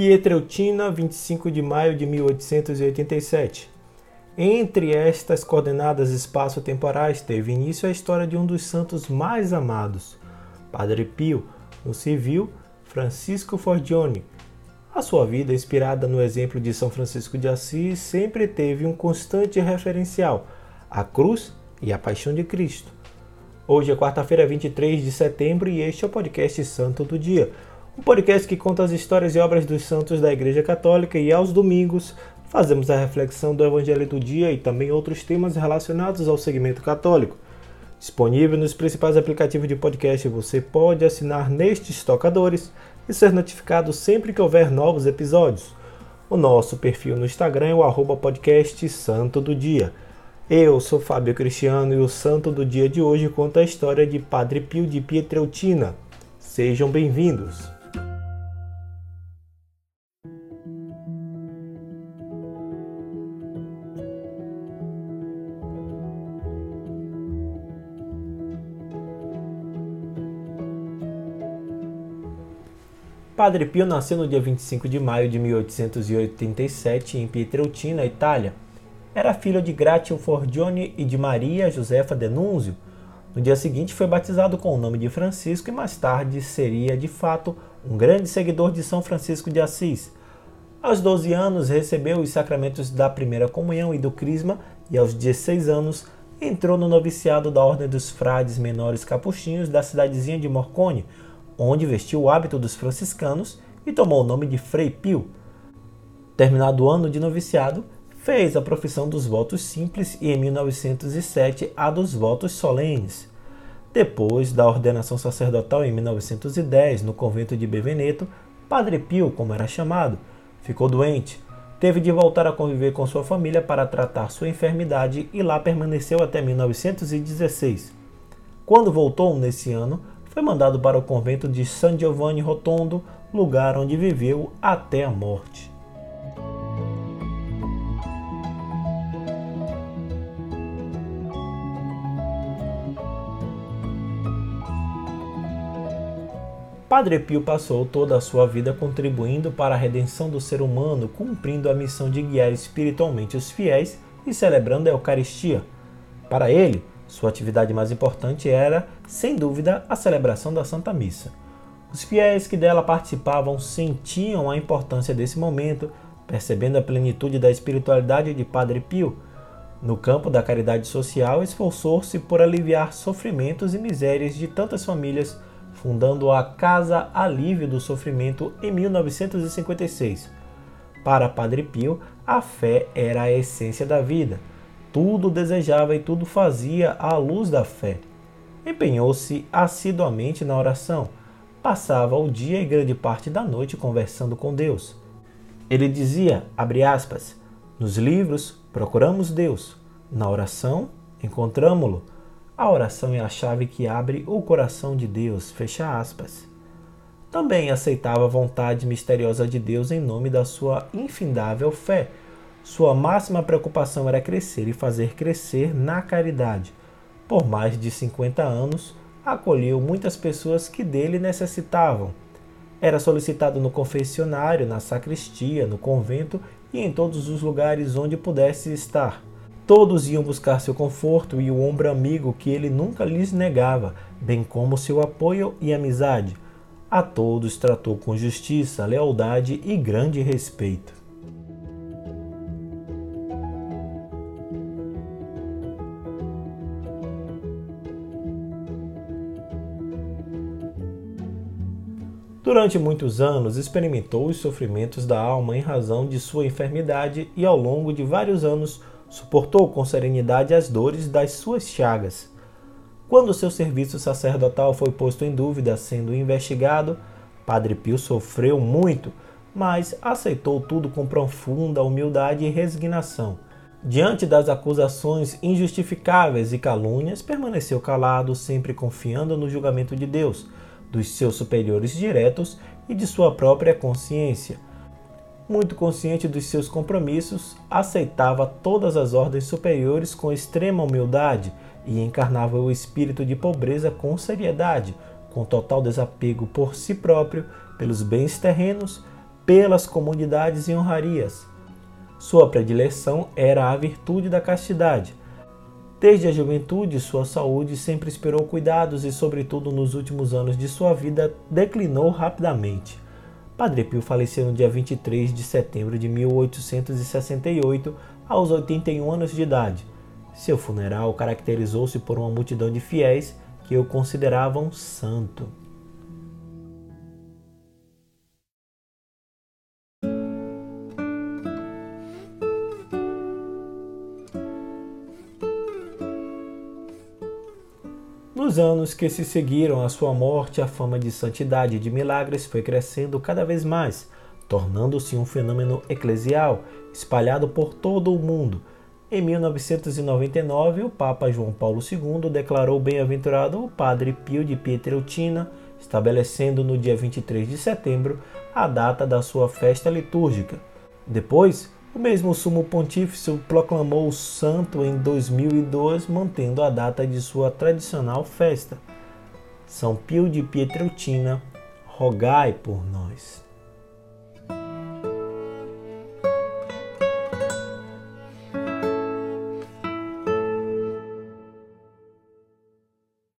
Pietreutina, 25 de maio de 1887. Entre estas coordenadas espaço-temporais teve início a história de um dos santos mais amados, Padre Pio, no civil, Francisco Forgione. A sua vida, inspirada no exemplo de São Francisco de Assis, sempre teve um constante referencial, a cruz e a paixão de Cristo. Hoje é quarta-feira, 23 de setembro, e este é o podcast Santo do Dia um podcast que conta as histórias e obras dos santos da Igreja Católica e aos domingos fazemos a reflexão do Evangelho do Dia e também outros temas relacionados ao segmento católico. Disponível nos principais aplicativos de podcast, você pode assinar nestes tocadores e ser notificado sempre que houver novos episódios. O nosso perfil no Instagram é o arroba podcast Santo do Dia. Eu sou Fábio Cristiano e o Santo do Dia de hoje conta a história de Padre Pio de Pietreutina. Sejam bem-vindos! Padre Pio nasceu no dia 25 de maio de 1887 em Pietreutina, Itália. Era filho de Gratio Forgione e de Maria Josefa Denunzio. No dia seguinte foi batizado com o nome de Francisco e mais tarde seria, de fato, um grande seguidor de São Francisco de Assis. Aos 12 anos recebeu os sacramentos da primeira comunhão e do crisma e aos 16 anos entrou no noviciado da Ordem dos Frades Menores Capuchinhos da cidadezinha de Morcone, onde vestiu o hábito dos franciscanos e tomou o nome de Frei Pio. Terminado o ano de noviciado, fez a profissão dos votos simples e em 1907 a dos votos solenes. Depois da ordenação sacerdotal em 1910 no convento de Beveneto, Padre Pio, como era chamado, ficou doente. Teve de voltar a conviver com sua família para tratar sua enfermidade e lá permaneceu até 1916. Quando voltou nesse ano, foi mandado para o convento de San Giovanni Rotondo, lugar onde viveu até a morte. Padre Pio passou toda a sua vida contribuindo para a redenção do ser humano, cumprindo a missão de guiar espiritualmente os fiéis e celebrando a Eucaristia. Para ele, sua atividade mais importante era, sem dúvida, a celebração da Santa Missa. Os fiéis que dela participavam sentiam a importância desse momento, percebendo a plenitude da espiritualidade de Padre Pio. No campo da caridade social, esforçou-se por aliviar sofrimentos e misérias de tantas famílias, fundando a Casa Alívio do Sofrimento em 1956. Para Padre Pio, a fé era a essência da vida tudo desejava e tudo fazia à luz da fé. Empenhou-se assiduamente na oração. Passava o dia e grande parte da noite conversando com Deus. Ele dizia, aspas, nos livros procuramos Deus, na oração encontramo-lo. A oração é a chave que abre o coração de Deus, fecha aspas. Também aceitava a vontade misteriosa de Deus em nome da sua infindável fé, sua máxima preocupação era crescer e fazer crescer na caridade. Por mais de 50 anos, acolheu muitas pessoas que dele necessitavam. Era solicitado no confessionário, na sacristia, no convento e em todos os lugares onde pudesse estar. Todos iam buscar seu conforto e o ombro amigo que ele nunca lhes negava, bem como seu apoio e amizade. A todos tratou com justiça, lealdade e grande respeito. Durante muitos anos experimentou os sofrimentos da alma em razão de sua enfermidade e ao longo de vários anos suportou com serenidade as dores das suas chagas. Quando seu serviço sacerdotal foi posto em dúvida, sendo investigado, Padre Pio sofreu muito, mas aceitou tudo com profunda humildade e resignação. Diante das acusações injustificáveis e calúnias, permaneceu calado, sempre confiando no julgamento de Deus dos seus superiores diretos e de sua própria consciência. Muito consciente dos seus compromissos, aceitava todas as ordens superiores com extrema humildade e encarnava o espírito de pobreza com seriedade, com total desapego por si próprio, pelos bens terrenos, pelas comunidades e honrarias. Sua predileção era a virtude da castidade. Desde a juventude, sua saúde sempre esperou cuidados e, sobretudo nos últimos anos de sua vida, declinou rapidamente. Padre Pio faleceu no dia 23 de setembro de 1868, aos 81 anos de idade. Seu funeral caracterizou-se por uma multidão de fiéis que o consideravam santo. Nos anos que se seguiram à sua morte, a fama de santidade e de milagres foi crescendo cada vez mais, tornando-se um fenômeno eclesial espalhado por todo o mundo. Em 1999, o Papa João Paulo II declarou bem-aventurado o Padre Pio de Pietreutina, estabelecendo no dia 23 de setembro a data da sua festa litúrgica. Depois, o mesmo Sumo Pontífice proclamou o santo em 2002, mantendo a data de sua tradicional festa. São Pio de Pietreutina, rogai por nós.